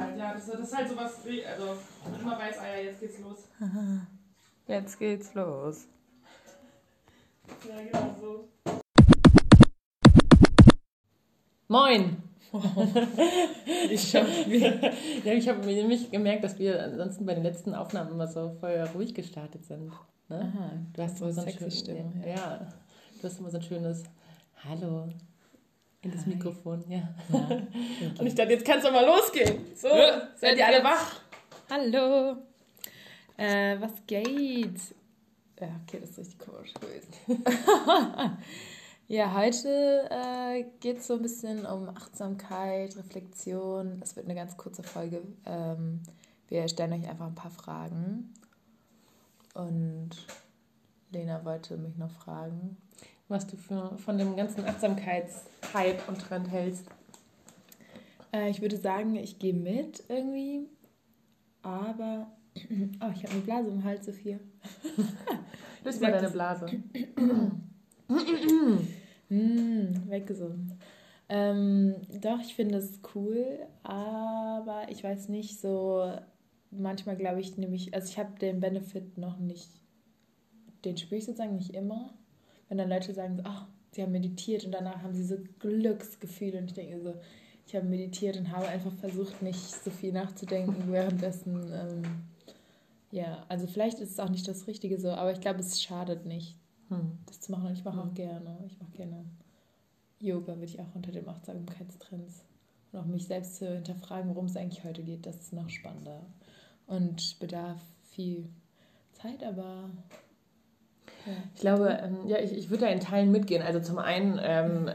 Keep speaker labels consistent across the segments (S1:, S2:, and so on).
S1: halt, ja. Das, das ist halt sowas, also immer weiß, ah ja, jetzt geht's los.
S2: Jetzt geht's los.
S1: Ja, genau so.
S2: Moin!
S1: Ich hab,
S2: Ja, ich habe nämlich gemerkt, dass wir ansonsten bei den letzten Aufnahmen immer so voll ruhig gestartet sind. Ne?
S3: Aha,
S2: Du hast
S3: so
S2: immer so ein
S3: sexy
S2: schönes,
S3: Stimme,
S2: ja.
S3: ja,
S2: du hast immer so ein schönes Hallo in das. Mikrofon, ja.
S1: und ich dachte, jetzt kann's doch mal losgehen. So, seid ihr alle wach?
S3: Hallo! Äh, was geht? Ja, okay, das ist richtig komisch gewesen. ja, heute äh, geht es so ein bisschen um Achtsamkeit, Reflexion. Es wird eine ganz kurze Folge. Ähm, wir stellen euch einfach ein paar Fragen. Und Lena wollte mich noch fragen.
S2: Was du für, von dem ganzen Achtsamkeitshype und Trend hältst.
S3: Äh, ich würde sagen, ich gehe mit irgendwie. Aber. Oh, ich habe eine Blase im Hals, Sophia.
S2: Löst mal deine Blase.
S3: Mm, weggesungen. Ähm, doch, ich finde es cool, aber ich weiß nicht, so manchmal glaube ich nämlich, also ich habe den Benefit noch nicht, den spüre ich sozusagen nicht immer. Wenn dann Leute sagen, ach, sie haben meditiert und danach haben sie so Glücksgefühle und ich denke so, ich habe meditiert und habe einfach versucht, nicht so viel nachzudenken währenddessen. Ähm, ja, also vielleicht ist es auch nicht das Richtige so, aber ich glaube, es schadet nicht
S2: Hm.
S3: das zu machen. Und ich mache auch
S2: Mhm.
S3: gerne. Ich mache gerne Yoga, würde ich auch unter dem Achtsamkeitstrends. Und auch mich selbst zu hinterfragen, worum es eigentlich heute geht, das ist noch spannender. Und bedarf viel Zeit, aber.
S2: Ich glaube, ähm, ja, ich, ich würde da in Teilen mitgehen. Also zum einen ähm,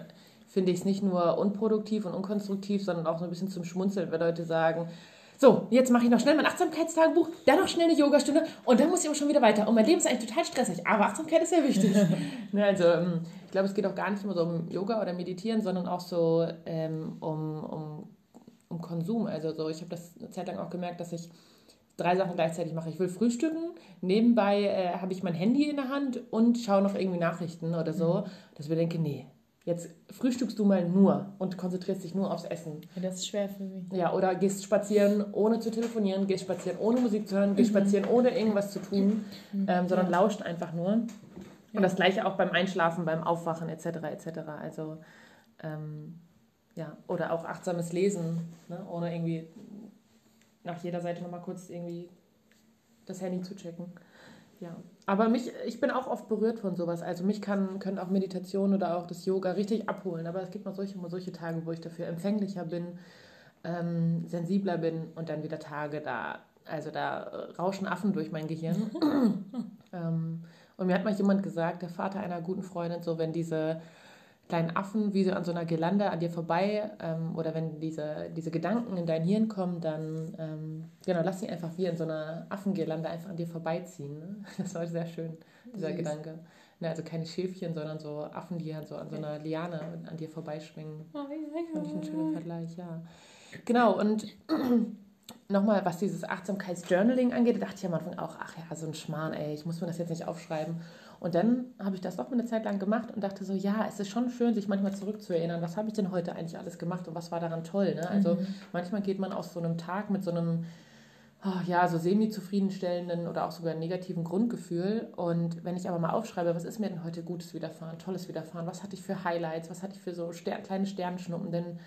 S2: finde ich es nicht nur unproduktiv und unkonstruktiv, sondern auch so ein bisschen zum Schmunzeln, wenn Leute sagen, so, jetzt mache ich noch schnell mein Achtsamkeitstagebuch, dann noch schnell eine Yogastunde und dann muss ich aber schon wieder weiter. Und mein Leben ist eigentlich total stressig, aber Achtsamkeit ist sehr wichtig. ne, also ähm, ich glaube, es geht auch gar nicht immer so um Yoga oder Meditieren, sondern auch so ähm, um, um, um Konsum. Also so, ich habe das eine Zeit lang auch gemerkt, dass ich drei Sachen gleichzeitig mache. Ich will frühstücken, nebenbei äh, habe ich mein Handy in der Hand und schaue noch irgendwie Nachrichten oder so, dass ich mir denke, nee, jetzt frühstückst du mal nur und konzentrierst dich nur aufs Essen.
S3: ja, das ist schwer für mich.
S2: Ja, oder gehst spazieren, ohne zu telefonieren, gehst spazieren, ohne Musik zu hören, gehst spazieren, ohne irgendwas zu tun, ähm, sondern
S3: Ja.
S2: lauscht einfach nur. Und das gleiche auch beim Einschlafen, beim Aufwachen etc. etc. Also ähm, ja, oder auch achtsames Lesen, ne? ohne irgendwie nach jeder Seite nochmal kurz irgendwie das Handy zu checken. Ja, aber mich, ich bin auch oft berührt von sowas. Also mich kann, können auch Meditation oder auch das Yoga richtig abholen. Aber es gibt mal solche, mal solche Tage, wo ich dafür empfänglicher bin, ähm, sensibler bin und dann wieder Tage da, also da rauschen Affen durch mein Gehirn. ähm, und mir hat mal jemand gesagt, der Vater einer guten Freundin, so wenn diese kleinen Affen wie so an so einer Girlande an dir vorbei ähm, oder wenn diese, diese Gedanken in dein Hirn kommen, dann ähm, genau, lass sie einfach wie in so einer Affengirlande einfach an dir vorbeiziehen. Ne? Das war sehr schön, dieser
S3: Süß.
S2: Gedanke. Ne, also keine Schäfchen, sondern so Affen, die halt so an so einer Liane an dir vorbeischwingen. Fand ich einen schönen Vergleich, ja. Genau, und nochmal, was dieses Achtsamkeitsjournaling angeht, da dachte ich am Anfang auch, ach ja, so ein Schmarrn, ey, ich muss mir das jetzt nicht aufschreiben. Und dann habe ich das doch mal eine Zeit lang gemacht und dachte so, ja, es ist schon schön, sich manchmal zurückzuerinnern, was habe ich denn heute eigentlich alles gemacht und was war daran toll. Ne? Also manchmal geht man aus so einem Tag mit so einem, oh, ja, so semi-zufriedenstellenden oder auch sogar negativen Grundgefühl. Und wenn ich aber mal aufschreibe, was ist mir denn heute Gutes widerfahren, Tolles widerfahren, was hatte ich für Highlights, was hatte ich für so Ster kleine Sternschnuppen, dann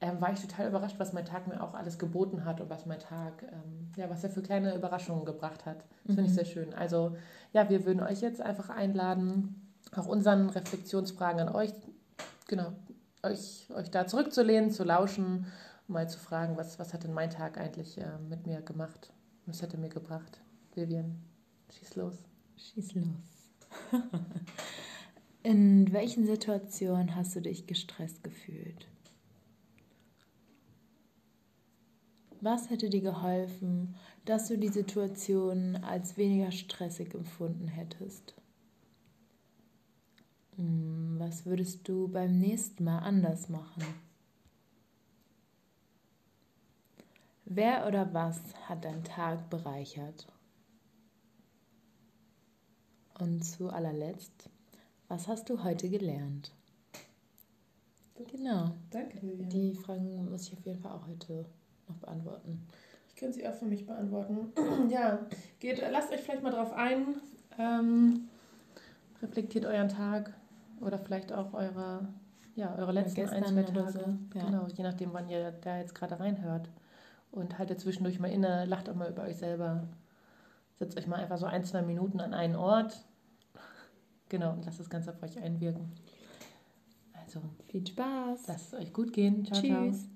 S2: ähm, war ich total überrascht, was mein Tag mir auch alles geboten hat und was mein Tag, ähm, ja, was er für kleine Überraschungen gebracht hat. Das finde ich sehr schön. Also, ja, wir würden euch jetzt einfach einladen, auch unseren Reflexionsfragen an euch, genau, euch, euch da zurückzulehnen, zu lauschen, mal zu fragen, was, was hat denn mein Tag eigentlich äh, mit mir gemacht? Was hat er mir gebracht? Vivian, schieß los.
S3: Schieß los. In welchen Situationen hast du dich gestresst gefühlt? Was hätte dir geholfen, dass du die Situation als weniger stressig empfunden hättest? Hm, Was würdest du beim nächsten Mal anders machen? Wer oder was hat deinen Tag bereichert? Und zu allerletzt, was hast du heute gelernt? Genau,
S1: Danke,
S3: die Fragen muss ich auf jeden Fall auch heute noch beantworten.
S2: Ich kann sie auch für mich beantworten. ja, geht, lasst euch vielleicht mal drauf ein. Ähm, reflektiert euren Tag oder vielleicht auch eure, ja, eure letzten ein, zwei Tage. So. Ja. Genau, je nachdem, wann ihr da jetzt gerade reinhört. Und haltet zwischendurch mal inne, lacht auch mal über euch selber. Setzt euch mal einfach so ein, zwei Minuten an einen Ort. Genau, und lasst das Ganze auf euch einwirken. Also,
S3: viel Spaß.
S2: Lasst es euch gut gehen. Ciao, Tschüss. Ciao.